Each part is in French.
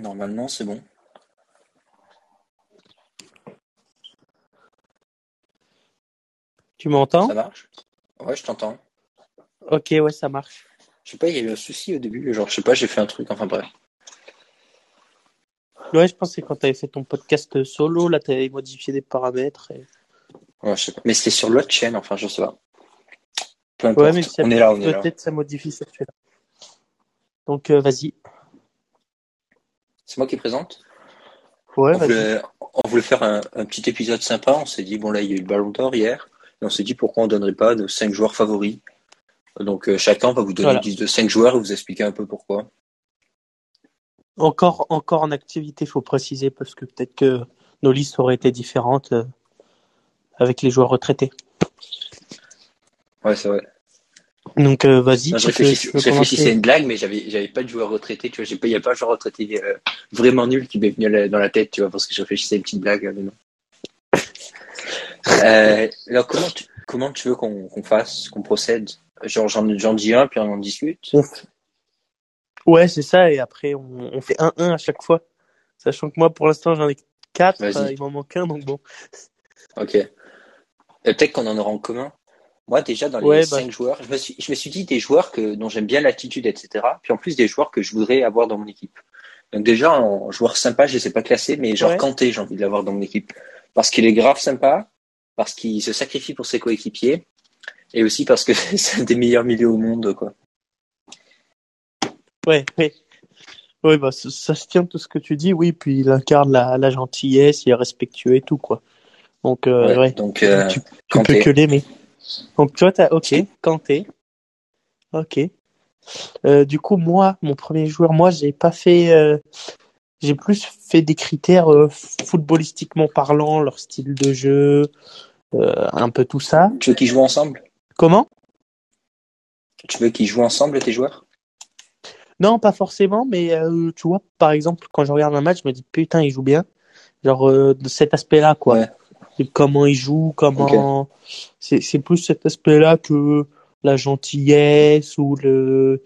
Normalement, c'est bon. Tu m'entends Ça marche? Ouais, je t'entends. Ok, ouais, ça marche. Je sais pas, il y a eu un souci au début. Genre, je sais pas, j'ai fait un truc. Enfin, bref. Ouais, je c'est quand tu avais fait ton podcast solo, là, tu avais modifié des paramètres. Et... Ouais, je sais pas. Mais c'était sur l'autre chaîne, enfin, je sais pas. Peu importe. Ouais, mais ça- on est là, on est là. peut-être ça modifie ça celui-là. Donc, euh, vas-y. C'est moi qui présente Ouais, on, voulait, on voulait faire un, un petit épisode sympa. On s'est dit, bon, là, il y a eu le ballon d'or hier. Et on s'est dit, pourquoi on donnerait pas nos cinq joueurs favoris? Donc, euh, chacun va vous donner Voilà. une liste de cinq joueurs et vous expliquer un peu pourquoi. Encore, encore en activité, faut préciser, parce que peut-être que nos listes auraient été différentes euh, avec les joueurs retraités. Ouais, c'est vrai. Donc, euh, vas-y. Je réfléchissais, à une blague, mais j'avais, j'avais pas de joueur retraité, tu vois. Il y a pas un joueur retraité euh, vraiment nul qui m'est venu la- dans la tête, tu vois, parce que je réfléchissais à une petite blague, mais non. Euh, alors, comment tu, comment tu veux qu'on, fasse, qu'on procède? Genre, j'en, dis un, puis on en discute? Ouais, c'est ça, et après, on, on fait 1-1 à chaque fois. Sachant que moi, pour l'instant, j'en ai 4, Vas-y. il m'en manque un, donc bon. Ok. Peut-être qu'on en aura en commun. Moi, déjà, dans les Ouais, bah. cinq joueurs, je me, suis, je me suis dit des joueurs que, dont j'aime bien l'attitude, etc. Puis en plus, des joueurs que je voudrais avoir dans mon équipe. Donc déjà, en joueur sympa, je les ai pas classés, mais genre Ouais. Kanté, j'ai envie de l'avoir dans mon équipe. Parce qu'il est grave sympa, parce qu'il se sacrifie pour ses coéquipiers, et aussi parce que c'est un des meilleurs milieux au monde, quoi. Ouais, ouais. Ouais, bah, ça, ça se tient tout ce que tu dis, oui, puis il incarne la, la gentillesse, il est respectueux et tout, quoi. Donc, euh, Ouais, ouais, Donc, euh, tu, peux que l'aimer. Donc, toi, t'as, ok, Kanté. Ok. Euh, du coup, moi, mon premier joueur, moi, j'ai pas fait, euh, j'ai plus fait des critères euh, footballistiquement parlant, leur style de jeu, un peu tout ça. tu veux qu'ils jouent ensemble? Comment? Tu veux qu'ils jouent ensemble, tes joueurs? Non, pas forcément, mais tu vois, par exemple, quand je regarde un match, je me dis putain, il joue bien. Genre de cet aspect-là, quoi. Ouais. Comment il joue, comment. C'est c'est plus cet aspect-là que la gentillesse ou le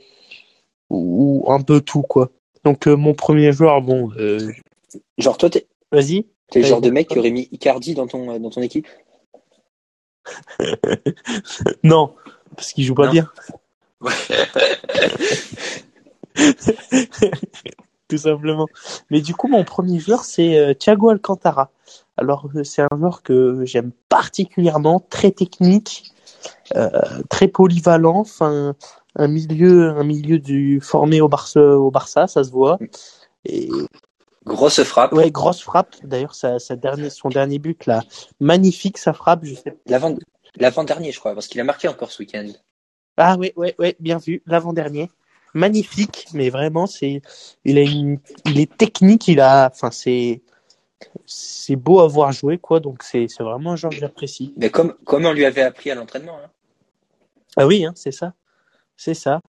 ou un peu tout, quoi. Donc euh, mon premier joueur, bon, euh, Genre, toi, t'es, vas-y. t'es le genre de mec qui aurait mis Icardi dans ton, euh, dans ton équipe? Non, parce qu'il joue pas Non. bien. Tout simplement. Mais du coup, mon premier joueur, c'est euh, Thiago Alcantara. Alors, euh, c'est un joueur que j'aime particulièrement, très technique, euh, très polyvalent, enfin, un milieu, un milieu du formé au Barça, au Barça, ça se voit. Et Grosse frappe. ouais, grosse frappe. D'ailleurs, sa, sa dernier, son dernier but là, magnifique sa frappe. Je sais. L'avant, l'avant-dernier, je crois, parce qu'il a marqué encore ce week-end. Ah ouais, ouais, ouais, bien vu. L'avant-dernier, magnifique, mais vraiment, c'est, il a une, il est technique, il a, enfin, c'est, c'est beau à voir jouer quoi. Donc c'est, c'est vraiment un joueur que j'apprécie. Mais comme, comme on lui avait appris à l'entraînement, hein. Ah oui, hein, c'est ça, c'est ça.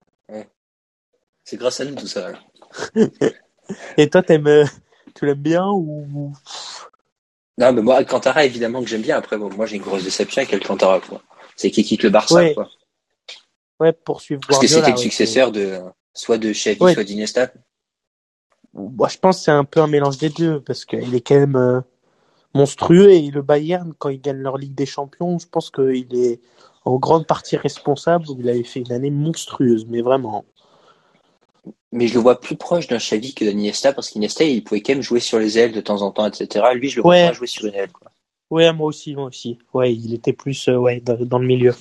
c'est grâce à nous tout ça. Et toi, t'aimes, euh, tu l'aimes bien ou Non, mais moi, Alcantara, évidemment que j'aime bien. Après, bon, moi, j'ai une grosse déception avec Alcantara, quoi. C'est qu'il quitte le Barça, Ouais. quoi. Ouais poursuivre Parce que Guardiola, c'était le successeur de, soit de Xavi, Ouais. soit d'Iniesta. Moi, je pense que c'est un peu un mélange des deux parce qu'il est quand même euh, monstrueux et le Bayern, quand ils gagnent leur Ligue des Champions, je pense qu'il est en grande partie responsable. Il avait fait une année monstrueuse, mais vraiment. Mais je le vois plus proche d'un Xavi que d'Iniesta, parce qu'Iniesta, il pouvait quand même jouer sur les ailes de temps en temps, etc. Lui, je le vois pas jouer sur une aile, quoi. Ouais, moi aussi, moi aussi. Ouais, il était plus euh, ouais dans, dans le milieu.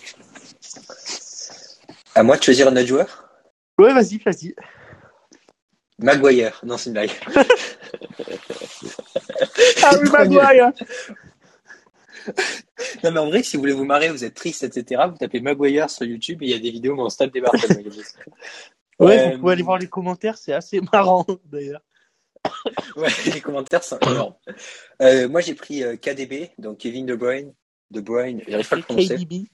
À moi de choisir un autre joueur? Ouais, vas-y, vas-y. Maguire. Non, c'est une blague. Ah oui, Maguire. Non, mais en vrai, si vous voulez vous marrer, vous êtes triste, etc., vous tapez Maguire sur YouTube et il y a des vidéos où on se tape des barres. Ouais, Euh, vous pouvez aller voir les commentaires, c'est assez marrant d'ailleurs. Ouais, les commentaires sont énormes. Euh, moi, j'ai pris euh, KDB, donc Kevin De Bruyne. De Bruyne, j'arrive pas à le prononcer. KDB.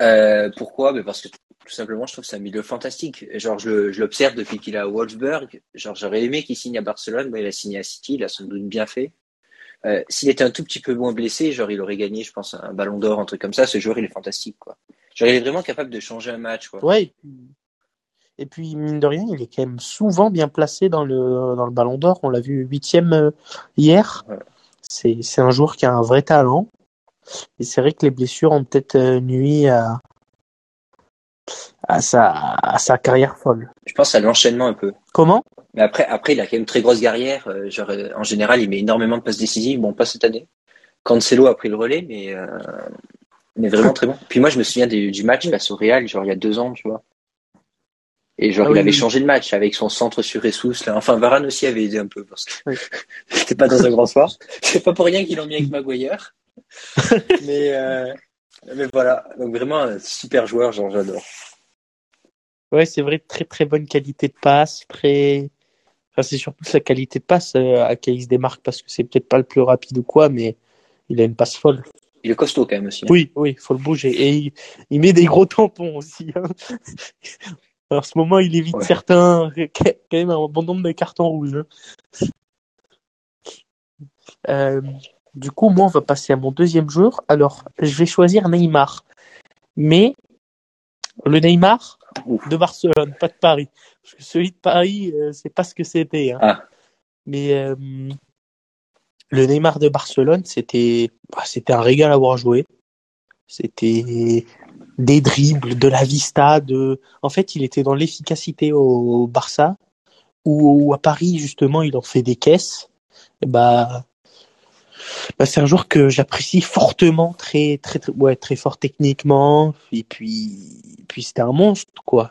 Euh, pourquoi? Ben Parce que tout simplement, je trouve que c'est un milieu fantastique. Genre, je, l'observe depuis qu'il est à Wolfsburg. Genre, j'aurais aimé qu'il signe à Barcelone. Ben, il a signé à City, il a sans doute bien fait. Euh, S'il était un tout petit peu moins blessé, genre, il aurait gagné, je pense, un ballon d'or, un truc comme ça. Ce joueur, il est fantastique, quoi. Genre, il est vraiment capable de changer un match, quoi. Ouais. Et puis, Et puis, mine de rien, il est quand même souvent bien placé dans le, dans le ballon d'or. On l'a vu huitième euh, hier. Ouais. C'est, c'est un joueur qui a un vrai talent. Et c'est vrai que les blessures ont peut-être euh, nuit à, à, sa, à sa carrière folle. Je pense à l'enchaînement un peu. Comment? Mais après, après, il a quand même une très grosse carrière. euh, genre, euh, en général, il met énormément de passes décisives. Bon, pas cette année. Cancelo a pris le relais, mais, euh, mais vraiment très bon. Puis moi, je me souviens du, du match face au Real, genre il y a deux ans, tu vois. Et genre, Ah il oui, avait oui. changé de match avec son centre sur Jesus. Là. Enfin, Varane aussi avait aidé un peu parce que Oui. c'était pas dans un grand soir. C'est pas pour rien qu'ils l'ont mis avec Maguire. mais, euh, mais voilà. Donc vraiment, un super joueur, genre, j'adore. Ouais, c'est vrai, très très bonne qualité de passe, très. Enfin, c'est surtout sa qualité de passe euh, à laquelle il se démarque parce que c'est peut-être pas le plus rapide ou quoi, mais il a une passe folle. Il est costaud quand même aussi. hein. Oui, oui, faut le bouger. Et il, il met des gros tampons aussi. Hein. En ce moment, il évite Ouais. certains, quand même un bon nombre de cartons rouges. hein. Euh, du coup, moi, on va passer à mon deuxième joueur. Alors, je vais choisir Neymar. Mais le Neymar Ouf. de Barcelone, pas de Paris. Parce que celui de Paris, euh, c'est pas ce que c'était. hein. Ah. Mais euh, le Neymar de Barcelone, c'était bah, c'était un régal à voir jouer. C'était des dribbles, de la vista, de. En fait, il était dans l'efficacité au Barça, ou à Paris justement, il en fait des caisses. Et bah, bah, c'est un joueur que j'apprécie fortement, très très très ouais très fort techniquement. Et puis puis c'était un monstre quoi.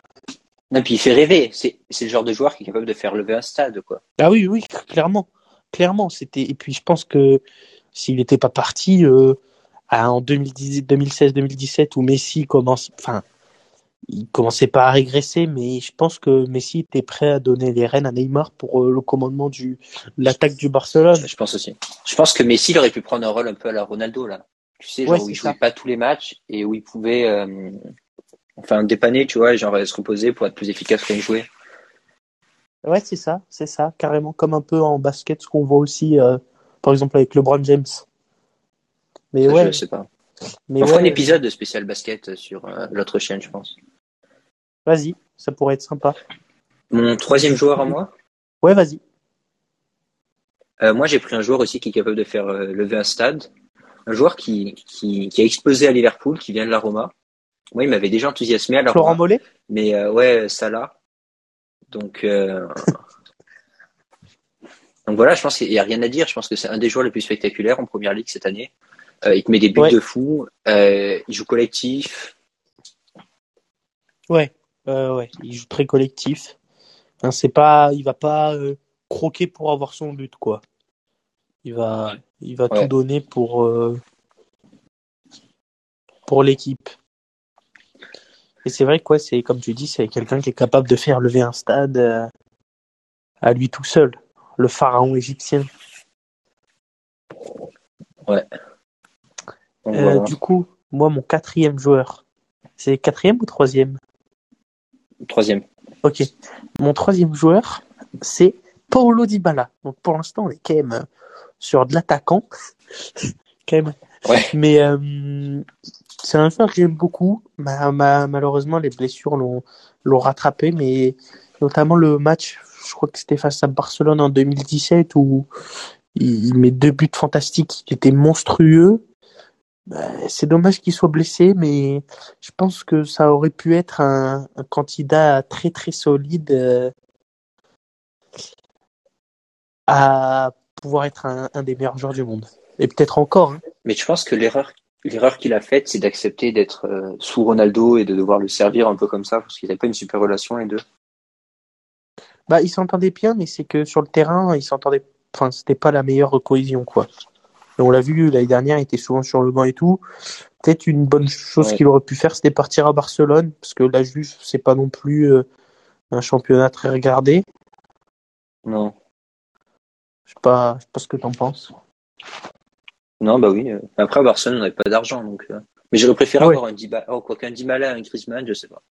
Non, puis il fait rêver. C'est le genre de joueur qui est capable de faire lever un stade, quoi. Ah oui, oui, clairement. Clairement, c'était. Et puis je pense que s'il n'était pas parti euh, en 2010, 2016, 2017 où Messi commence, enfin, il commençait pas à régresser, mais je pense que Messi était prêt à donner les rênes à Neymar pour euh, le commandement du de l'attaque du Barcelone. Je pense aussi. Je pense que Messi il aurait pu prendre un rôle un peu à la Ronaldo là. Tu sais, genre Ouais, où il jouait ça. pas tous les matchs et où il pouvait, euh, enfin dépanner, tu vois, genre se reposer pour être plus efficace quand il jouait. Ouais, c'est ça, c'est ça, carrément comme un peu en basket, ce qu'on voit aussi, euh, par exemple avec LeBron James. Mais Ça, ouais, Je sais pas. mais On fera un ouais, épisode de spécial basket sur euh, l'autre chaîne, je pense. Vas-y, ça pourrait être sympa. Mon troisième joueur à moi? Ouais, vas-y. Euh, moi, j'ai pris un joueur aussi qui est capable de faire euh, lever un stade. Un joueur qui, qui, qui a explosé à Liverpool, qui vient de la Roma. Moi, il m'avait déjà enthousiasmé à la Florent Roma. Mollet? Mais euh, ouais, Salah. Donc, donc voilà, je pense qu'il n'y a rien à dire. Je pense que c'est un des joueurs les plus spectaculaires en première ligue cette année. Il te met des buts Ouais. de fou. Il joue collectif. Ouais, euh, ouais, il joue très collectif. Hein, c'est pas, il va pas euh, croquer pour avoir son but, quoi. Il va, il va Ouais. tout donner pour euh, pour l'équipe. Et c'est vrai que ouais, c'est comme tu dis, c'est quelqu'un qui est capable de faire lever un stade à lui tout seul, le pharaon égyptien. Voilà. Du coup, moi, mon quatrième joueur, c'est quatrième ou troisième? Troisième. Ok. Mon troisième joueur, c'est Paulo Dybala. Donc pour l'instant, on est quand même euh, sur de l'attaquant. quand même. Ouais. Mais euh, c'est un joueur que j'aime beaucoup. Ma- ma- malheureusement, les blessures l'ont l'ont rattrapé, mais notamment le match, je crois que c'était face à Barcelone en 2017 où il, il met deux buts fantastiques, qui étaient monstrueux. Ben, c'est dommage qu'il soit blessé, mais je pense que ça aurait pu être un, un candidat très très solide euh, à pouvoir être un, un des meilleurs joueurs du monde. Et peut-être encore. hein. Mais je pense que l'erreur, l'erreur qu'il a faite, c'est d'accepter d'être euh, sous Ronaldo et de devoir le servir un peu comme ça, parce qu'ils n'avaient pas une super relation les deux. Bah, ils s'entendaient bien, mais c'est que sur le terrain, ils s'entendaient. Enfin, c'était pas la meilleure cohésion, quoi. On l'a vu l'année dernière, il était souvent sur le banc et tout. Peut-être une bonne chose Ouais. qu'il aurait pu faire, c'était partir à Barcelone, parce que la Juve, c'est pas non plus euh, un championnat très regardé. Non. Je sais pas, je sais pas ce que t'en penses. Non, bah oui. euh. Après, à Barcelone, on n'avait pas d'argent, donc. euh. Mais j'aurais préféré Ouais. avoir un Dybala, oh, quoi qu'un Dybala, un Griezmann, je sais pas.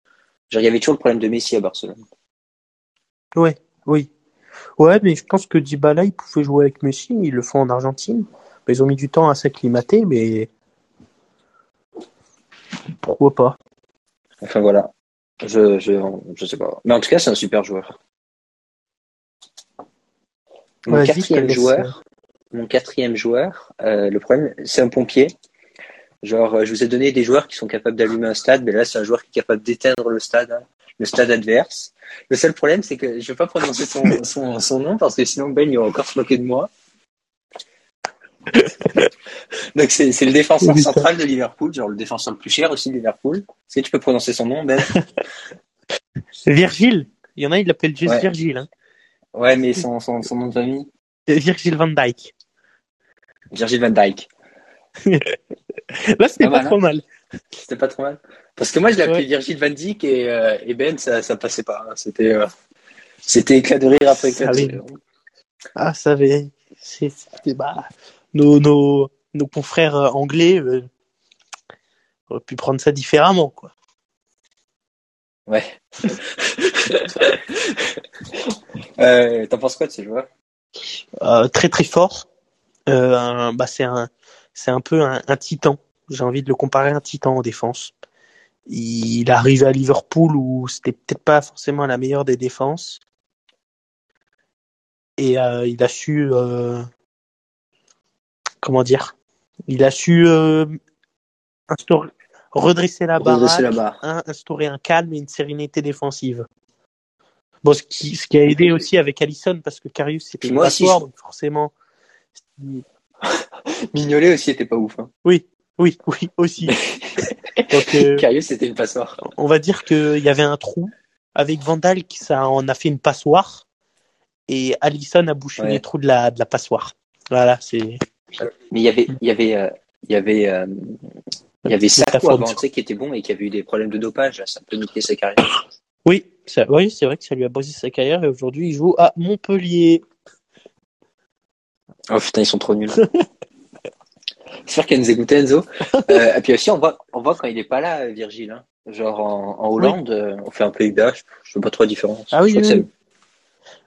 Genre, il y avait toujours le problème de Messi à Barcelone. Ouais, oui. Ouais, mais je pense que Dybala, il pouvait jouer avec Messi, ils le font en Argentine. Ils ont mis du temps à s'acclimater, mais pourquoi pas? Enfin voilà. Je, je, je sais pas. Mais en tout cas, c'est un super joueur. Mon quatrième joueur, mon quatrième joueur, euh, le problème, c'est un pompier. Genre, euh, je vous ai donné des joueurs qui sont capables d'allumer un stade, mais là, c'est un joueur qui est capable d'éteindre le stade, hein, le stade adverse. Le seul problème, c'est que je vais pas prononcer son, son, son nom parce que sinon Ben il va encore se moquer de moi. Donc c'est c'est le défenseur central de Liverpool, genre le défenseur le plus cher aussi de Liverpool. Est-ce que tu peux prononcer son nom, Ben? Virgile. Il y en a, il l'appelle juste Ouais. Virgile. Hein. Ouais, mais son, son, son nom de famille? Virgile van Dyke. Virgil van Dijk. Là, c'était Pas trop mal. C'était pas trop mal. Parce que moi, je l'ai appelé Ouais. Virgil van Dijk et, euh, et Ben, ça, ça passait pas. hein. C'était, euh, c'était éclat de rire après éclat de Ça rire. Ah, ça avait. C'était bah, nos, nos, nos confrères euh, anglais euh, auraient pu prendre ça différemment, quoi. Ouais. euh, T'en penses quoi de ce joueur Euh, très très fort. Euh, bah, c'est un, c'est un peu un, un titan. J'ai envie de le comparer à un titan en défense. Il est arrivé à Liverpool où c'était peut-être pas forcément la meilleure des défenses. Et euh, il a su, euh, comment dire, il a su euh, instaurer- redresser la barre, la barre. instaurer un calme et une sérénité défensive. Bon, ce qui, ce qui a aidé aussi avec Allison parce que Karius c'était moi aussi, passoire, je- donc forcément. Mignolet aussi était pas ouf. Hein. Oui, oui, oui, aussi. Donc, euh, Karius, c'était une passoire. on va dire qu'il y avait un trou. Avec Vandal, qui ça en a fait une passoire. Et Allison a bouché Ouais. les trous de la, de la passoire. Voilà, c'est. Mais il y avait, il y avait, euh, il y avait, euh, il y avait faute. avant, tu sais, qui était bon et qui avait eu des problèmes de dopage. Ça peut niquer sa carrière. Oui, ça, oui, c'est vrai que ça lui a brisé sa carrière et aujourd'hui il joue à Montpellier. Oh putain, ils sont trop nuls. J'espère qu'elle nous écoutait, Enzo. Euh, et puis aussi, on voit, on voit quand il est pas là, Virgile. Hein. Genre en, en Hollande, euh, on fait un peu Pays-Bas, je, je vois pas trop la différence. Ah oui, oui.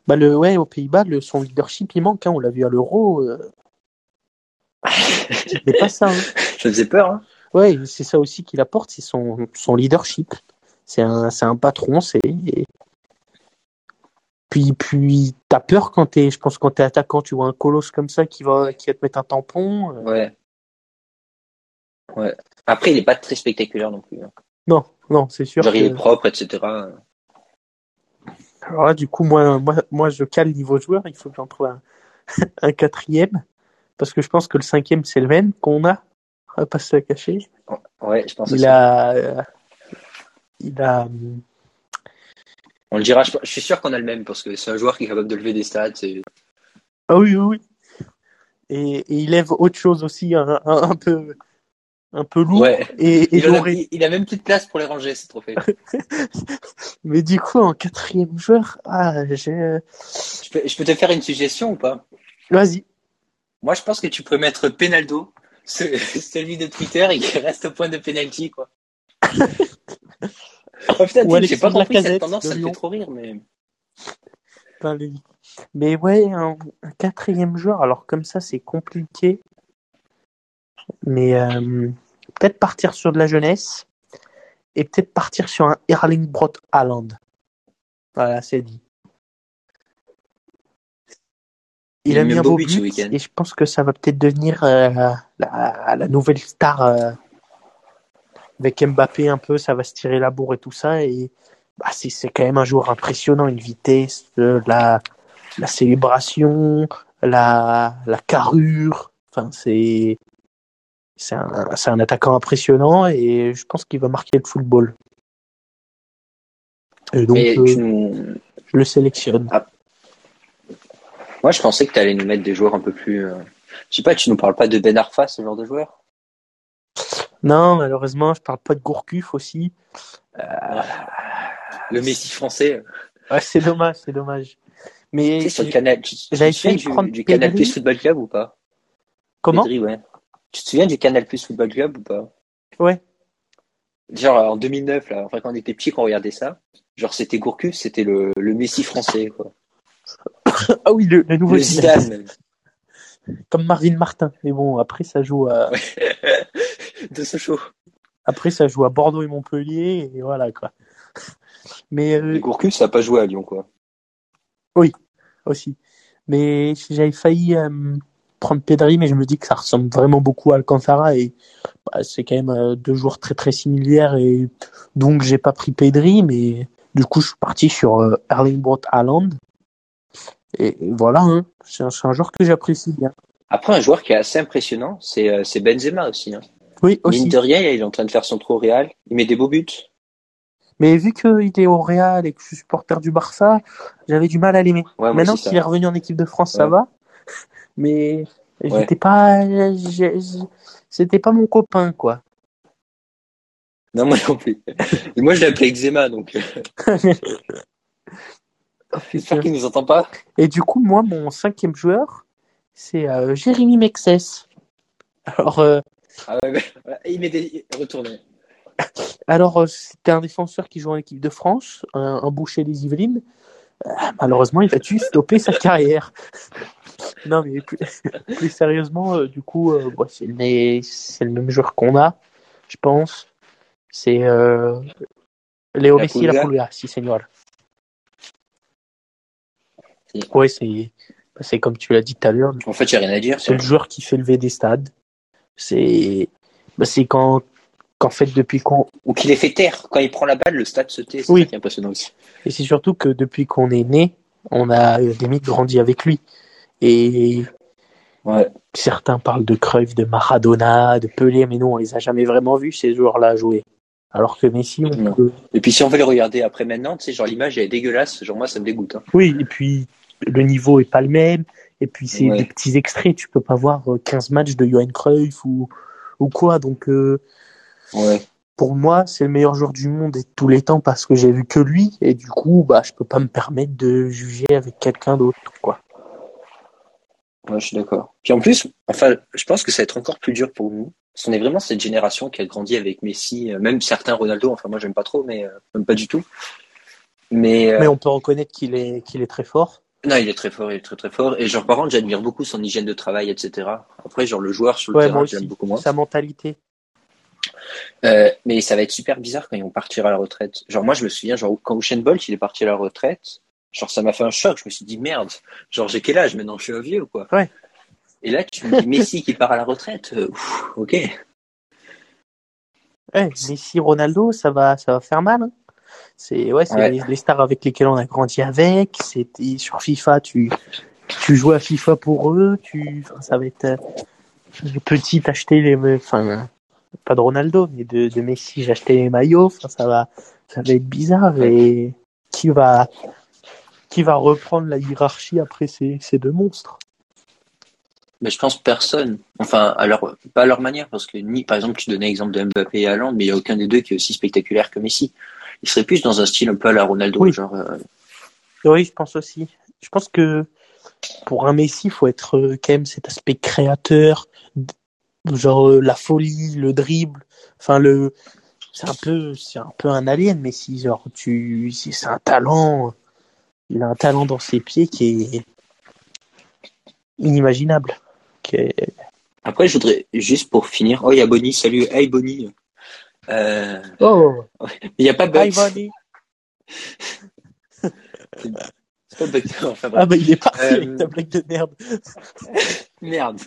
Bah le, ouais, aux Pays-Bas, le, son leadership il manque. Hein, on l'a vu à l'Euro. Euh... c'est pas ça. Hein. ça, faisait peur. Hein. Ouais, c'est ça aussi qu'il apporte, c'est son, son leadership. C'est un, c'est un patron, c'est. Puis, puis, t'as peur quand t'es, je pense, quand t'es attaquant, tu vois un colosse comme ça qui va, qui va te mettre un tampon. euh, Ouais. Ouais. Après, il est pas très spectaculaire non plus. hein. Non, non, c'est sûr. Genre, il est que- propre, etc. Alors là, du coup, moi, moi, moi, je cale niveau joueur. Il faut que j'en trouve un, un quatrième. Parce que je pense que le cinquième, c'est le même qu'on a. On va pas se le cacher. Ouais, je pense Il aussi. a, euh, il a, On le dira, je, je suis sûr qu'on a le même parce que c'est un joueur qui est capable de lever des stats. ah oui, oui, oui. Et, et il lève autre chose aussi, un, un, un peu, un peu lourd Ouais. et, et Il, a, il même plus de place pour les ranger, ces trophées. Mais du coup, en quatrième joueur, ah, j'ai, je, peux, je peux te faire une suggestion ou pas? Vas-y. Moi, je pense que tu peux mettre Penaldo, ce- celui de Twitter, et qui reste au point de penalty, quoi. oh putain, j'ai pas compris cette tendance, ça me fait trop rire, mais. Mais ouais, un, un quatrième joueur, alors comme ça, c'est compliqué. Mais euh, peut-être partir sur de la jeunesse et peut-être partir sur un Erling Brot Haaland. Voilà, c'est dit. Il Il a mis un beau but et je pense que ça va peut-être devenir euh, la, la nouvelle star euh, avec Mbappé un peu, ça va se tirer la bourre et tout ça et bah, c'est c'est quand même un joueur impressionnant, une vitesse, euh, la, la célébration, la, la carrure. Enfin, c'est c'est un, c'est un attaquant impressionnant et je pense qu'il va marquer le football. Et donc, mais euh, tu je le sélectionne. Moi, je pensais que tu allais nous mettre des joueurs un peu plus. euh, Je sais pas, tu nous parles pas de Ben Arfa, ce genre de joueur? Non, malheureusement, je parle pas de Gourcuff aussi. Le Messi français. Ouais, c'est dommage, c'est dommage. Mais Tu sais, sur le canal. Tu, te souviens du, du Canal. Plus Football Club ou pas? Comment? Pedri, ouais. Tu te souviens du Canal Plus Football Club ou pas? Ouais. Genre en 2009, là, enfin quand on était petit, quand on regardait ça, genre c'était Gourcuff, c'était le, le Messi français, quoi. Ah oui, le, le nouveau Le Zidane. Zidane, comme Marvin Martin. Mais bon, après ça joue à, de Sochaux. après ça joue à Bordeaux et Montpellier et voilà quoi. Mais euh, Et Gourcuff, ça n'a pas joué à Lyon, quoi. aussi. Mais j'avais failli euh, prendre Pedri, mais je me dis que ça ressemble vraiment beaucoup à Alcantara et bah, c'est quand même euh, deux joueurs très très similaires et donc j'ai pas pris Pedri, mais du coup je suis parti sur euh, Erling Braut Haaland. Et voilà, hein. c'est un, joueur que j'apprécie bien. Après, un joueur qui est assez impressionnant, c'est euh, Benzema aussi. Hein. Oui, aussi. Rien, il est en train de faire son trou au Real. Il met des beaux buts. Mais vu qu'il est au Real et que je suis supporter du Barça, j'avais du mal à l'aimer. Ouais, Maintenant qu'il est revenu en équipe de France, ça va. Mais Ouais. j'étais pas, c'était pas mon copain, quoi. Non, moi non plus. Et moi, je l'ai appelé Eczema, donc euh, j'espère qu'il nous entend pas. Et du coup, moi, mon cinquième joueur, c'est euh, Jérémy Mexès. Alors, euh, Ah ouais, il des retourné. alors euh, c'était un défenseur qui joue en équipe de France, un, un boucher des Yvelines. Euh, malheureusement, il a dû stopper sa carrière. non, mais plus, plus sérieusement, euh, du coup, bon, c'est le, même joueur qu'on a, je pense. C'est Léo La Messi, la Pulga. Pulga, si, señor. Ouais, c'est bah, c'est comme tu l'as dit tout à l'heure, En fait, il n'y a rien à dire. C'est le joueur qui fait lever des stades. C'est bah, c'est quand qu'en fait depuis qu'on Ou qu'il les fait taire. Quand il prend la balle, le stade se tait. C'est Oui. ça qui est impressionnant aussi. et c'est surtout que depuis qu'on est né, on a euh, limite grandi avec lui. Et Ouais. certains parlent de Cruyff, de Maradona, de Pelé, mais nous on les a jamais vraiment vus ces joueurs-là jouer. Alors que Messi, on peut- Et puis, si on veut les regarder après maintenant, tu sais, genre l'image elle est dégueulasse. Genre, moi, ça me dégoûte. Hein. oui. Et puis le niveau est pas le même. Et puis c'est Ouais. des petits extraits. Tu peux pas voir euh, 15 matchs de Johan Cruyff ou ou quoi. Donc euh, Ouais. pour moi, c'est le meilleur joueur du monde et de tous les temps parce que j'ai vu que lui et du coup, bah, je peux pas me permettre de juger avec quelqu'un d'autre, quoi. Ouais, je suis d'accord. Puis en plus, enfin, je pense que ça va être encore plus dur pour nous. Parce qu'on est vraiment cette génération qui a grandi avec Messi, euh, même certains Ronaldo. Enfin, moi, j'aime pas trop, mais euh, même pas du tout. Mais, euh, Mais on peut reconnaître qu'il est, qu'il est très fort. Non, il est très fort, il est très très fort. Et genre, par contre, j'admire beaucoup son hygiène de travail, etc. Après, genre, le joueur sur le Ouais, terrain, j'aime beaucoup moins. Sa mentalité. Euh, mais ça va être super bizarre quand ils vont partir à la retraite. Genre, moi, je me souviens, genre, quand Usain Bolt, il est parti à la retraite, genre, ça m'a fait un choc. Je me suis dit, merde, genre, j'ai quel âge maintenant? Je suis un vieux, quoi. Ouais. Et là, tu me dis Messi qui part à la retraite. euh, ouf, ok. Ouais, Messi, Ronaldo, ça va, ça va faire mal. hein. C'est, ouais, c'est Ouais. les, les stars avec lesquels on a grandi avec. C'était sur FIFA, tu, tu joues à FIFA pour eux. Tu, enfin, ça va être euh, petit, t'acheter les, enfin, pas de Ronaldo, mais de, de Messi, j'achetais les maillots. Enfin, ça va, ça va être bizarre. Et qui va, qui va reprendre la hiérarchie après ces, ces deux monstres? Mais je pense personne. Enfin, à leur, pas à leur manière, parce que ni, par exemple, tu donnais l'exemple de Mbappé et Haaland, mais il n'y a aucun des deux qui est aussi spectaculaire que Messi. Il serait plus dans un style un peu à la Ronaldo, Oui. genre, euh, Oui, je pense aussi. Je pense que pour un Messi, il faut être euh, quand même cet aspect créateur, genre euh, la folie, le dribble. Enfin, le, c'est un peu, c'est un peu un alien, Messi. Genre, tu, c'est c'est un talent. Il a un talent dans ses pieds qui est inimaginable. Qui est- Après, je voudrais, juste pour finir, oh, il y a Bonnie, salut, hey Bonnie. Euh, Oh, il n'y a pas hi, Bugs. Bonnie. C'est pas Bugs. Enfin. Ah bah il est parti Euh, avec ta blague de merde. Merde.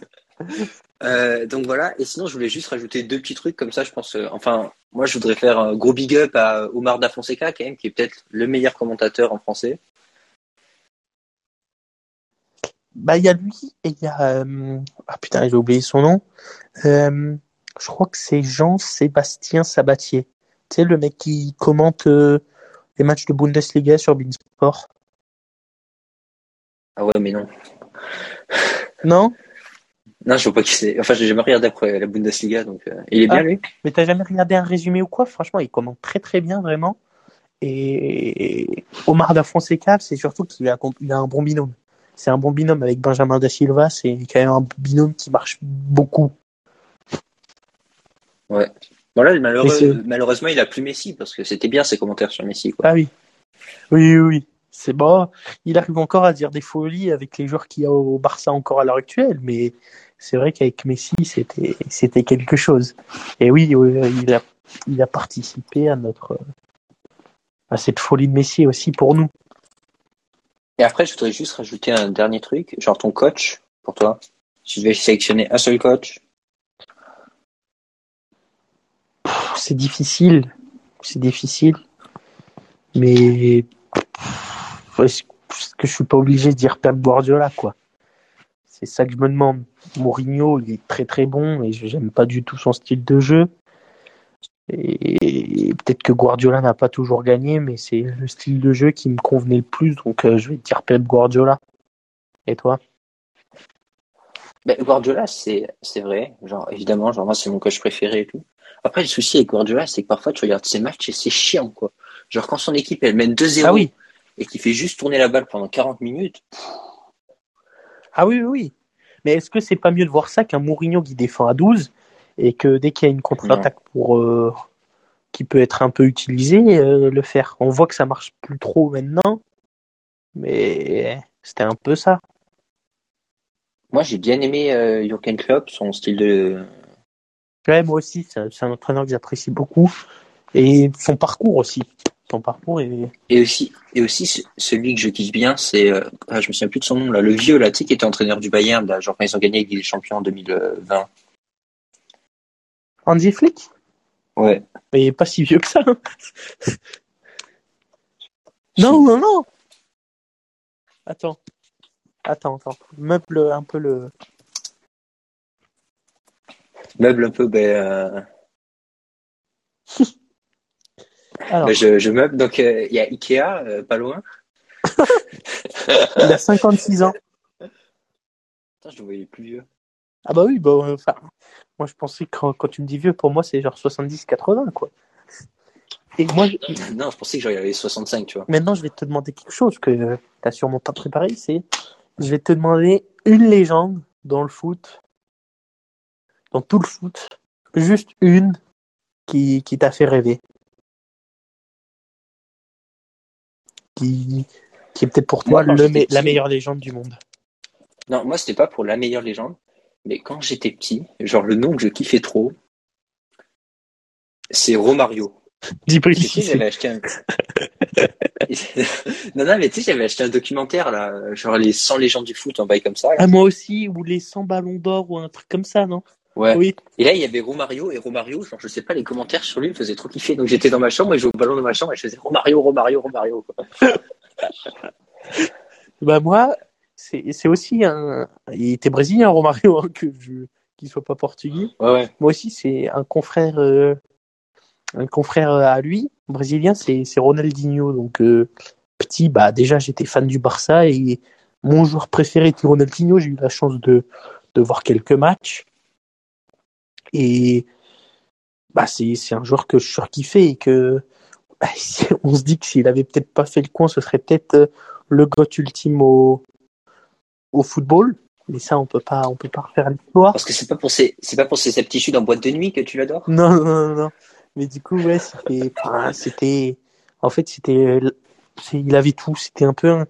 Euh, donc voilà. Et sinon, je voulais juste rajouter deux petits trucs comme ça. Je pense. euh, enfin, moi, je voudrais faire un gros big up à Omar Da Fonseca, quand même, qui est peut-être le meilleur commentateur en français. Bah, il y a lui et il y a. euh, Ah putain, j'ai oublié son nom. Je crois que c'est Jean-Sébastien Sabatier. Tu sais, le mec qui commente euh, les matchs de Bundesliga sur Beansport. Ah ouais, mais non. Non? Non, je vois pas qui c'est. Enfin, j'ai jamais regardé après la Bundesliga, donc euh, il est bien Ah. lui. Mais t'as jamais regardé un résumé ou quoi? Franchement, il commente très très bien, vraiment. Et Omar Da Fonseca, c'est surtout qu'il a, il a un bon binôme. C'est un bon binôme avec Benjamin Da Silva. C'est quand même un binôme qui marche beaucoup. Voilà, malheureux- malheureusement, il a plus Messi parce que c'était bien ses commentaires sur Messi. Quoi. Ah oui. Oui, oui, oui. C'est bon. Il arrive encore à dire des folies avec les joueurs qu'il y a au Barça encore à l'heure actuelle, mais c'est vrai qu'avec Messi, c'était, c'était quelque chose. Et oui, oui, il a, il a participé à notre, bah, cette folie de Messi aussi pour nous. Et après, je voudrais juste rajouter un dernier truc, genre ton coach, pour toi. Si tu devais sélectionner un seul coach. C'est difficile. C'est difficile. Mais est-ce que je suis pas obligé de dire Pep Guardiola, quoi C'est ça que je me demande. Mourinho, il est très très bon et j'aime pas du tout son style de jeu. Et peut-être que Guardiola n'a pas toujours gagné, mais c'est le style de jeu qui me convenait le plus, donc euh, je vais dire Pep Guardiola. Et toi? Ben, Guardiola, c'est c'est vrai. Genre évidemment, genre moi c'est mon coach préféré et tout. Après le souci avec Guardiola, c'est que parfois tu regardes ses matchs et c'est chiant quoi. Genre quand son équipe elle mène 2-0 ah oui. et qu'il fait juste tourner la balle pendant 40 minutes. Ah oui oui oui. Mais est-ce que c'est pas mieux de voir ça qu'un Mourinho qui défend à 12 et que dès qu'il y a une contre-attaque pour euh, qui peut être un peu utilisée, euh, le faire? On voit que ça marche plus trop maintenant, mais c'était un peu ça. Moi, j'ai bien aimé euh, Jürgen Klopp, son style de. Ouais, moi aussi, c'est un entraîneur que j'apprécie beaucoup et son parcours aussi. Son parcours est... et aussi et aussi celui que je kiffe bien, c'est ah, je me souviens plus de son nom là, le vieux là, tu sais, qui était entraîneur du Bayern, là, genre quand ils ont gagné les champions en 2020. Andy Flick? Ouais. Mais il est pas si vieux que ça. Hein. non, non, non. Attends. Attends, attends. Meuble un peu le. Meuble un peu, ben. Euh... Alors. Ben, je, je, meuble, donc il euh, y a Ikea, euh, pas loin. il a 56 ans. Putain, je le voyais plus vieux. Ah bah oui, bah, enfin, moi je pensais que quand, quand tu me dis vieux, pour moi c'est genre 70-80 quoi. Et moi, je... Non, je pensais que j'avais 65, tu vois. Maintenant, je vais te demander quelque chose que tu t'as sûrement pas préparé, c'est je vais te demander une légende dans le foot, dans tout le foot, juste une qui, qui t'a fait rêver. Qui, qui est peut-être pour toi moi, le, la meilleure légende du monde. Non, moi c'était pas pour la meilleure légende, mais quand j'étais petit, genre le nom que je kiffais trop, c'est Romario. Dis pas j'avais acheté un... non, non, mais tu sais, j'avais acheté un documentaire, là, genre les 100 légendes du foot, en bail comme ça. Ah, moi aussi, ou les 100 ballons d'or, ou un truc comme ça, non? Ouais. Oui. Et là, il y avait Romario, et Romario, genre, je sais pas, les commentaires sur lui me faisaient trop kiffer. Donc j'étais dans ma chambre, et je jouais au ballon dans ma chambre, et je faisais Romario, Romario, Romario, quoi. bah, moi, c'est aussi un. Il était brésilien, Romario, hein, que je qu'il soit pas portugais. Ouais, ouais. Moi aussi, c'est un confrère, euh, un confrère à lui, brésilien, c'est Ronaldinho. Donc euh, petit, bah déjà j'étais fan du Barça et mon joueur préféré était Ronaldinho. J'ai eu la chance de de voir quelques matchs et bah c'est un joueur que je surkiffais et que bah, on se dit que s'il avait peut-être pas fait le coin, ce serait peut-être euh, le goth ultime au au football. Mais ça, on peut pas, on peut pas refaire l'histoire. Parce que c'est pas pour ces, c'est pas pour ces aptitudes en boîte de nuit que tu l'adores. Non, non, non, non. Mais du coup, ouais, c'était, c'était, en fait, c'était, il avait tout. C'était un peu, un...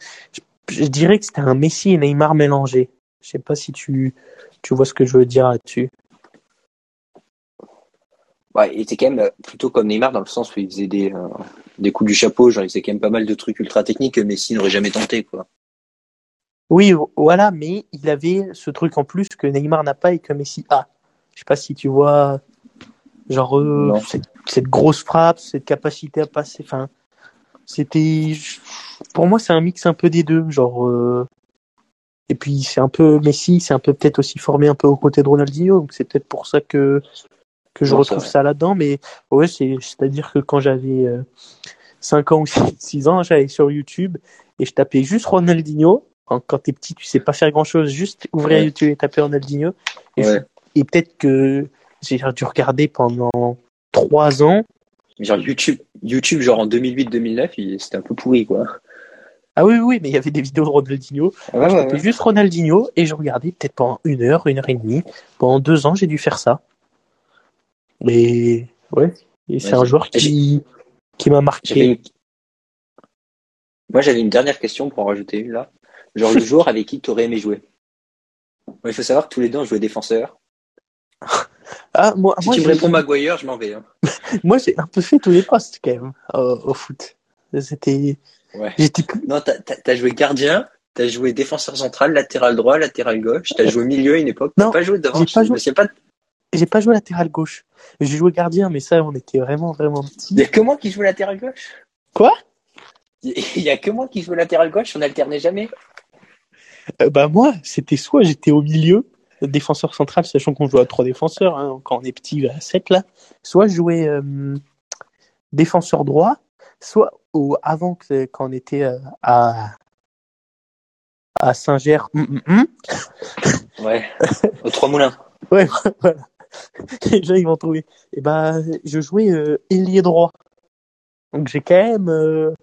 je, dirais que c'était un Messi et Neymar mélangés. Je sais pas si tu, tu vois ce que je veux dire là-dessus. Ouais, il était quand même plutôt comme Neymar dans le sens où il faisait des, euh, des coups du chapeau, genre il faisait quand même pas mal de trucs ultra techniques que Messi n'aurait jamais tenté, quoi. Oui, voilà, mais il avait ce truc en plus que Neymar n'a pas et que Messi a. Je sais pas si tu vois, genre euh, cette, grosse frappe, cette capacité à passer. Enfin, c'était, pour moi, c'est un mix un peu des deux, genre. Euh... Et puis c'est un peu Messi, c'est un peu peut-être aussi formé un peu aux côtés de Ronaldinho, donc c'est peut-être pour ça que que je non, retrouve ça là-dedans. Mais ouais, c'est c'est-à-dire que quand j'avais euh, 5 ans ou 6 ans, j'allais sur YouTube et je tapais juste Ronaldinho quand t'es petit, tu sais pas faire grand chose, juste ouvrir ouais. YouTube et taper Ronaldinho. Et, ouais. et peut-être que j'ai dû regarder pendant trois ans. Genre YouTube, YouTube genre en 2008-2009, c'était un peu pourri, quoi. Ah oui, oui, mais il y avait des vidéos de Ronaldinho. Ouais, je ouais, tapais juste Ronaldinho et je regardais peut-être pendant une heure, une heure et demie. Pendant deux ans, j'ai dû faire ça. Mais ouais, et c'est un joueur qui, qui m'a marqué. Une... Moi, j'avais une dernière question pour en rajouter une là. Genre le joueur avec qui tu aurais aimé jouer? Il faut savoir que tous les deux on jouait défenseur. Ah, moi, si moi, tu me réponds Maguire, je m'en vais. Hein. moi, j'ai un peu fait tous les postes quand même au, au foot. C'était. Ouais. Non, t'as, joué gardien, t'as joué défenseur central, latéral droit, latéral gauche, t'as joué milieu à une époque, Non, t'as pas joué devant. j'ai pas joué- pas. J'ai pas joué latéral gauche. J'ai joué gardien, mais ça, on était vraiment, vraiment petits. Il y a que moi qui joue latéral gauche? Quoi? Il y a que moi qui joue latéral gauche, on alternait jamais. Euh, Bah moi, c'était soit j'étais au milieu, défenseur central, sachant qu'on joue à trois défenseurs, hein, quand on est petit à 7 là, soit jouais euh, défenseur droit, soit au, avant que quand on était euh, à à Saint-Ger, hum, hum, hum. Ouais. Aux trois moulins. ouais voilà, les gens ils vont trouver. Et ben je jouais euh, ailier droit, donc j'ai quand même.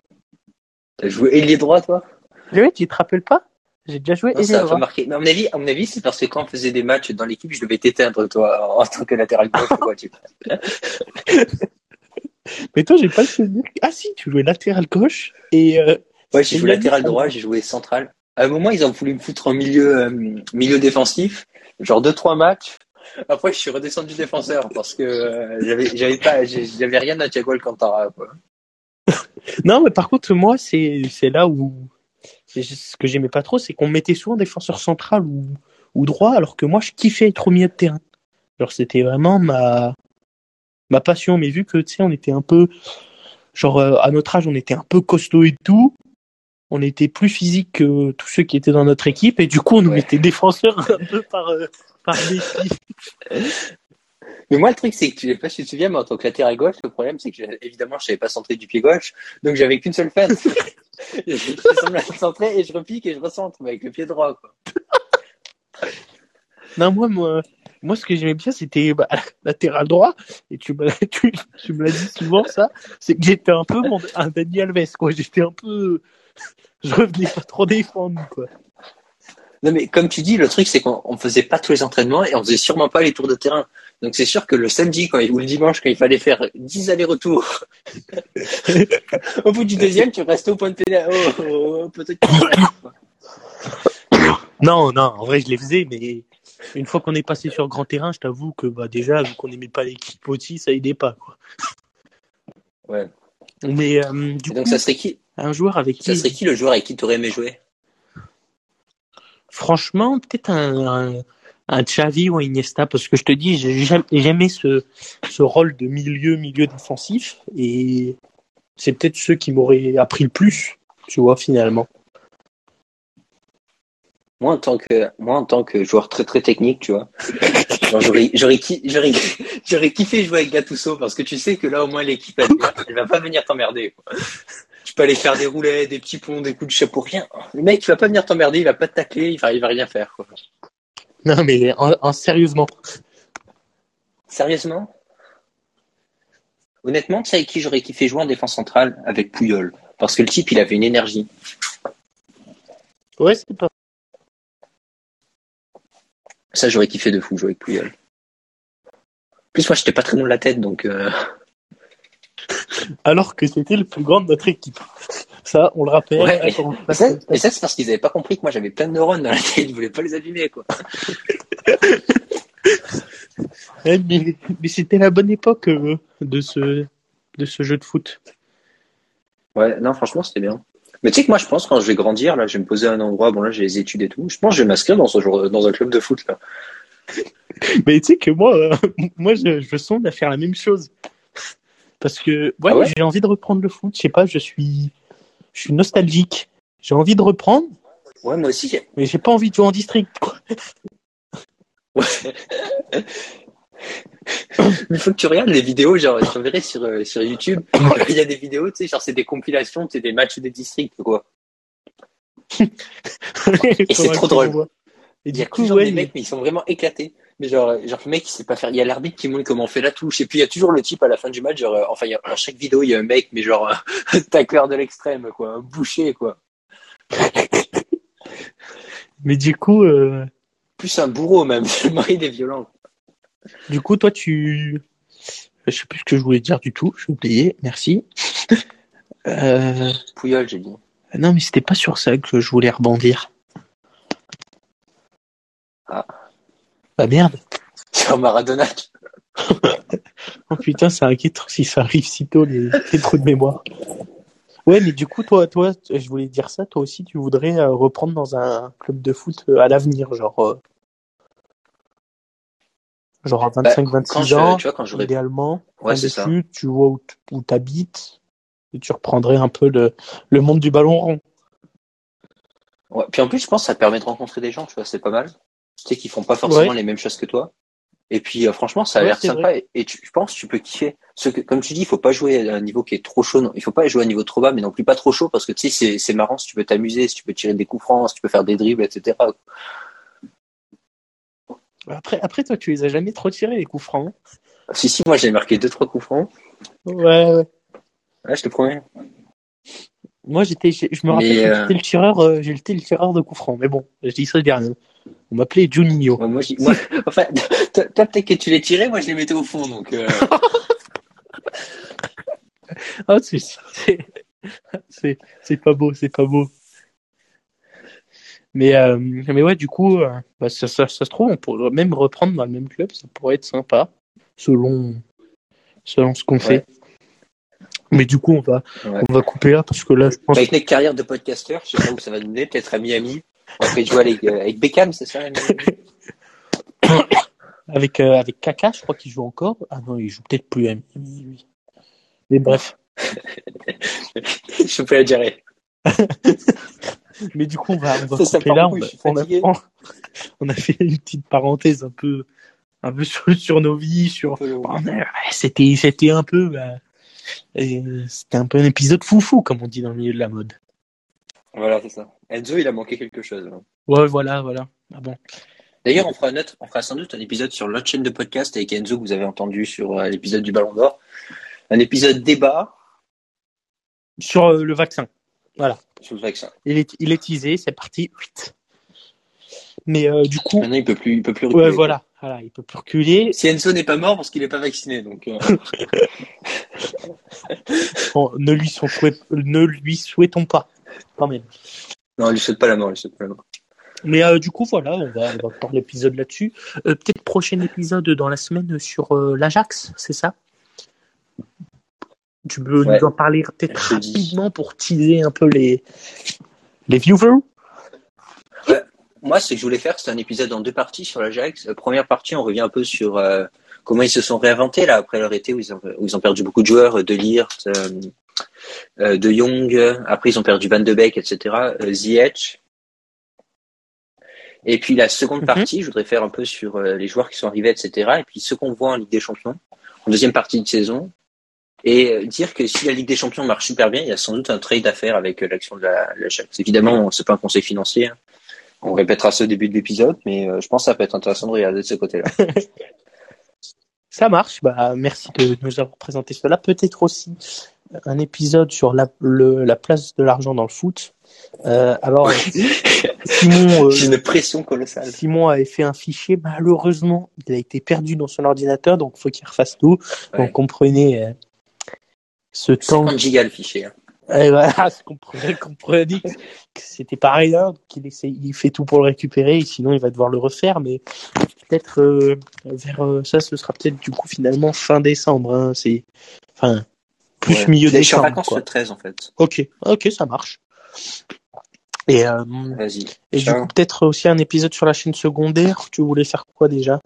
T'as joué ailier droit, toi? Ouais, tu te rappelles pas? J'ai déjà joué Non, ailier ça marqué. Mais à mon avis, à mon avis, c'est parce que quand on faisait des matchs dans l'équipe, je devais t'éteindre, toi, en tant que latéral gauche. quoi, tu... Mais toi, j'ai pas le souvenir. Ah si, tu jouais latéral gauche et euh, Ouais, j'ai Et joué latéral droit, j'ai joué central. À un moment, ils ont voulu me foutre en milieu, euh, milieu défensif, genre deux trois matchs. Après, je suis redescendu défenseur parce que euh, j'avais, j'avais pas, j'avais rien à Thiago Alcantara. Quoi. Non, mais par contre, moi, c'est c'est là où ce que j'aimais pas trop, c'est qu'on mettait souvent défenseur central ou, ou droit, alors que moi, je kiffais être au milieu de terrain. Genre, c'était vraiment ma ma passion. Mais vu que tu sais, on était un peu genre euh, à notre âge, on était un peu costaud et tout. On était plus physique que tous ceux qui étaient dans notre équipe et du coup on nous mettait défenseurs un peu par euh, par défi. Mais moi, le truc, c'est que tu sais pas si tu te souviens, mais en tant que latéral gauche, le problème, c'est que évidemment, je savais pas centrer du pied gauche, donc j'avais qu'une seule fête. je fais semblant et je repique et je recentre, mais avec le pied droit. Quoi. Non, moi, moi, moi, ce que j'aimais bien, c'était bah, latéral droit. Et tu me, l'as- tu, me l'as dit souvent, ça. C'est que j'étais un peu mon, un Dani Alves, quoi. J'étais un peu. Je revenais pas trop défendre, quoi. Non, mais comme tu dis, le truc, c'est qu'on on faisait pas tous les entraînements et on faisait sûrement pas les tours de terrain. Donc c'est sûr que le samedi quand il- ou le dimanche, quand il fallait faire 10 allers-retours, au bout du deuxième, tu restais au point de pénal. Oh, oh, oh, Non, non, en vrai, je les faisais, mais une fois qu'on est passé sur grand terrain, je t'avoue que, bah, déjà, vu qu'on n'aimait pas l'équipe aussi, ça aidait pas, quoi. Ouais. Mais, euh, du donc coup, ça serait qui? un joueur avec Ça qui, serait qui le joueur avec qui tu aurais aimé jouer? Franchement, peut-être un, un, Xavi ou un Iniesta, parce que je te dis, j'ai jamais- ce, ce rôle de milieu, milieu défensif, et c'est peut-être ceux qui m'auraient appris le plus, tu vois, finalement. Moi en tant que moi en tant que joueur très très technique, tu vois. j'aurais j'aurais ki- j'aurais j'aurais kiffé jouer avec Gattuso parce que tu sais que là au moins l'équipe elle va pas venir t'emmerder. Tu peux aller faire des roulets, des petits ponts, des coups de chapeau, rien. Le mec, il va pas venir t'emmerder, il va pas te tacler, il va, il va rien faire. Quoi. Non, mais en, en- sérieusement. Sérieusement? Honnêtement, tu sais avec qui j'aurais kiffé jouer en défense centrale? Avec Pouyol. Parce que le type, il avait une énergie. Ouais, c'est pas. Ça, j'aurais kiffé de fou jouer avec Pouyol. En plus, moi, j'étais pas très bon de la tête, donc... euh, Alors que c'était le plus grand de notre équipe. Ça, on le rappelle. Ouais, ça, c'est parce qu'ils avaient pas compris que moi, j'avais plein de neurones dans la tête, ils voulaient pas les abîmer, quoi. Ouais, mais, mais c'était la bonne époque euh, de ce de ce jeu de foot. Ouais, non, franchement, c'était bien. Mais tu sais que moi, je pense, quand je vais grandir, là, je vais me poser à un endroit, bon, là, j'ai les études et tout, je pense que je vais m'inscrire dans, ce genre, dans un club de foot, là. Mais tu sais que moi, euh, moi, je, je sonde à faire la même chose. Parce que ouais, Ah ouais j'ai envie de reprendre le foot. Je sais pas, je suis, je suis nostalgique. J'ai envie de reprendre, Ouais, moi aussi, mais j'ai pas envie de jouer en district. quoi. Ouais. Il faut que tu regardes les vidéos, genre, je t'enverrai sur, euh, sur YouTube. Il y a des vidéos, tu sais, genre, c'est des compilations, c'est des matchs des districts, quoi. Et c'est trop drôle. Et Il y a toujours ouais, des mecs, mais ils sont vraiment éclatés. Mais genre, euh, genre le mec, il sait pas faire. Il y a l'arbitre qui montre comment on fait la touche. Et puis, il y a toujours le type à la fin du match, genre, euh, enfin, il y a, dans chaque vidéo, il y a un mec, mais genre, un tacleur de l'extrême, quoi. Un boucher, quoi. mais du coup, euh, Plus un bourreau, même. Tellement il est violent. du coup, toi, tu, je sais plus ce que je voulais dire du tout. J'ai oublié. Merci. Euh... Pouyol, j'ai dit. Non, mais c'était pas sur ça que je voulais rebondir. Ah. Bah merde. Sur Maradona. Oh putain, c'est inquiétant si ça arrive si tôt, les, les trous de mémoire. Ouais, mais du coup, toi, toi, je voulais dire ça, toi aussi, tu voudrais euh, reprendre dans un club de foot euh, à l'avenir, genre, euh, genre à 25, Bah, quand 26 je, ans, tu vois, quand idéalement, ouais, c'est ça. d'études, tu vois où, t'habites, et tu reprendrais un peu le, le monde du ballon rond. Ouais. Puis en plus, je pense que ça te permet de rencontrer des gens, tu vois, c'est pas mal. Tu sais, qui font pas forcément Ouais. les mêmes choses que toi. Et puis, euh, franchement, ça a Ouais, l'air sympa. Et, et tu, je pense que tu peux kiffer. Ce que, comme tu dis, il faut pas jouer à un niveau qui est trop chaud. non. Il faut pas jouer à un niveau trop bas, mais non plus pas trop chaud, parce que tu sais, c'est, marrant si tu peux t'amuser, si tu peux tirer des coups francs, si tu peux faire des dribbles, etc. Après, après, toi, tu les as jamais trop tirés, les coups francs. hein? Si, si, moi, j'ai marqué deux, trois coups francs. Ouais, ouais. Ouais, je te promets. Moi, j'étais, je je me rappelle que j'étais le tireur, euh, j'étais le tireur de coups francs. Mais bon, je dis ça dernier. On m'appelait Juninho. Ouais, moi, moi, enfin, toi, toi, peut-être que tu les tirais, moi, je les mettais au fond, donc, euh, Ah, c'est, c'est, pas beau, c'est pas beau. Mais, euh, mais ouais, du coup, euh, bah, ça, ça, ça se trouve, on pourrait même reprendre dans le même club, ça pourrait être sympa, selon, selon ce qu'on fait. Mais du coup, on va, Ouais. on va couper là, parce que là, je pense avec notre carrière de podcasteur, je sais pas où ça va nous mener, peut-être à Miami. Après, jouer avec, euh, avec Beckham, c'est ça, avec, euh, avec Kaka, je crois qu'il joue encore. Ah non, il joue peut-être plus à Miami, lui. Mais bref. Je peux la dire. Mais du coup, on va, on va Ça, couper là. On, suis on a, on, a fait une petite parenthèse un peu, un peu sur, sur nos vies, sur. Ouais, C'était, c'était un peu, bah, et c'était un peu un épisode foufou, comme on dit dans le milieu de la mode. Voilà, c'est ça. Enzo, il a manqué quelque chose. hein. Ouais, voilà, voilà. Ah bon. D'ailleurs, on fera, un autre- on fera sans doute un épisode sur l'autre chaîne de podcast avec Enzo que vous avez entendu sur euh, l'épisode du Ballon d'Or. Un épisode débat Sur euh, le vaccin. Voilà. sur le vaccin. Il est, il est teasé, c'est parti. Huit. Mais euh, du coup, Maintenant, il peut plus, il peut plus reculer. ouais, voilà, voilà, il peut plus reculer. Si Enzo n'est pas mort parce qu'il n'est pas vacciné, donc. euh, Bon, ne lui souhait- ne lui souhaitons pas, quand même. Non, il ne souhaite pas la mort, il souhaite pas la mort. Mais euh, du coup, voilà, on va, on va faire l'épisode là-dessus. Euh, Peut-être prochain épisode dans la semaine sur euh, l'Ajax, c'est ça? Tu peux Ouais. nous en parler peut-être rapidement pour teaser un peu les, les viewers? Moi, ce que je voulais faire, c'est un épisode en deux parties sur l'Ajax. La première partie, on revient un peu sur euh, comment ils se sont réinventés là après leur été où ils ont, où ils ont perdu beaucoup de joueurs, euh, de Leert, euh, euh, de Jong. Après, ils ont perdu Van de Beek, etc. Euh, Ziyech. Et puis la seconde Mhm. partie, je voudrais faire un peu sur euh, les joueurs qui sont arrivés, etc. Et puis ce qu'on voit en Ligue des Champions, en deuxième partie de saison. Et euh, dire que si la Ligue des Champions marche super bien, il y a sans doute un trade à faire avec euh, l'action de la, l'Ajax. Évidemment, c'est pas un conseil financier. hein. On répétera au début de l'épisode, mais euh, je pense que ça peut être intéressant de regarder de ce côté-là. Ça marche. Bah, merci de nous avoir présenté cela. Peut-être aussi un épisode sur la, le- la place de l'argent dans le foot. Euh, alors, Simon, euh, J'ai une pression colossale. Simon avait fait un fichier. Malheureusement, il a été perdu dans son ordinateur, donc faut qu'il refasse tout. Ouais. Donc, comprenez euh, ce temps. 50 gigas le fichier. hein. Et voilà, comprenez, comprenez que c'était pas rien. qu'il essaie, il fait tout pour le récupérer, sinon il va devoir le refaire. Mais peut-être euh, vers euh, ça, ce sera peut-être du coup finalement fin décembre. Hein, c'est enfin plus Ouais. milieu Là, Je suis en décembre. vacances quoi. le 13 en fait. Ok, ok, ça marche. Et, euh, et du coup peut-être aussi un épisode sur la chaîne secondaire. Tu voulais faire quoi déjà?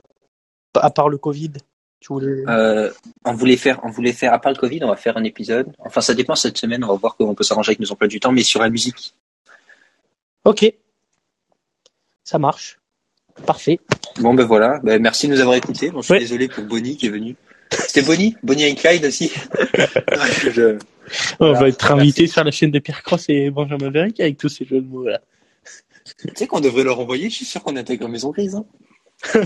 À part le Covid, tu voulais. Euh, on voulait faire, on voulait faire, à part le Covid, on va faire un épisode. Enfin, ça dépend cette semaine. On va voir comment on peut s'arranger avec nos emplois du temps, mais sur la musique. Ok, ça marche. Parfait. Bon, ben voilà. Ben, merci de nous avoir écoutés. Bon, je suis Ouais. désolé pour Bonnie qui est venu. C'était Bonnie? Bonnie et Clyde aussi je- On Voilà, va être merci. invité sur la chaîne de Pierre Cross et Benjamin Veric avec tous ces jeux de mots là. Tu sais qu'on devrait leur envoyer, je suis sûr qu'on intègre Maison Grise. Hein.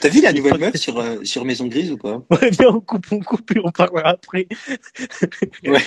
T'as vu la nouvelle meuf sur, euh, sur Maison Grise ou pas? Ouais, bien, on coupe, on coupe et on parlera après. Ouais.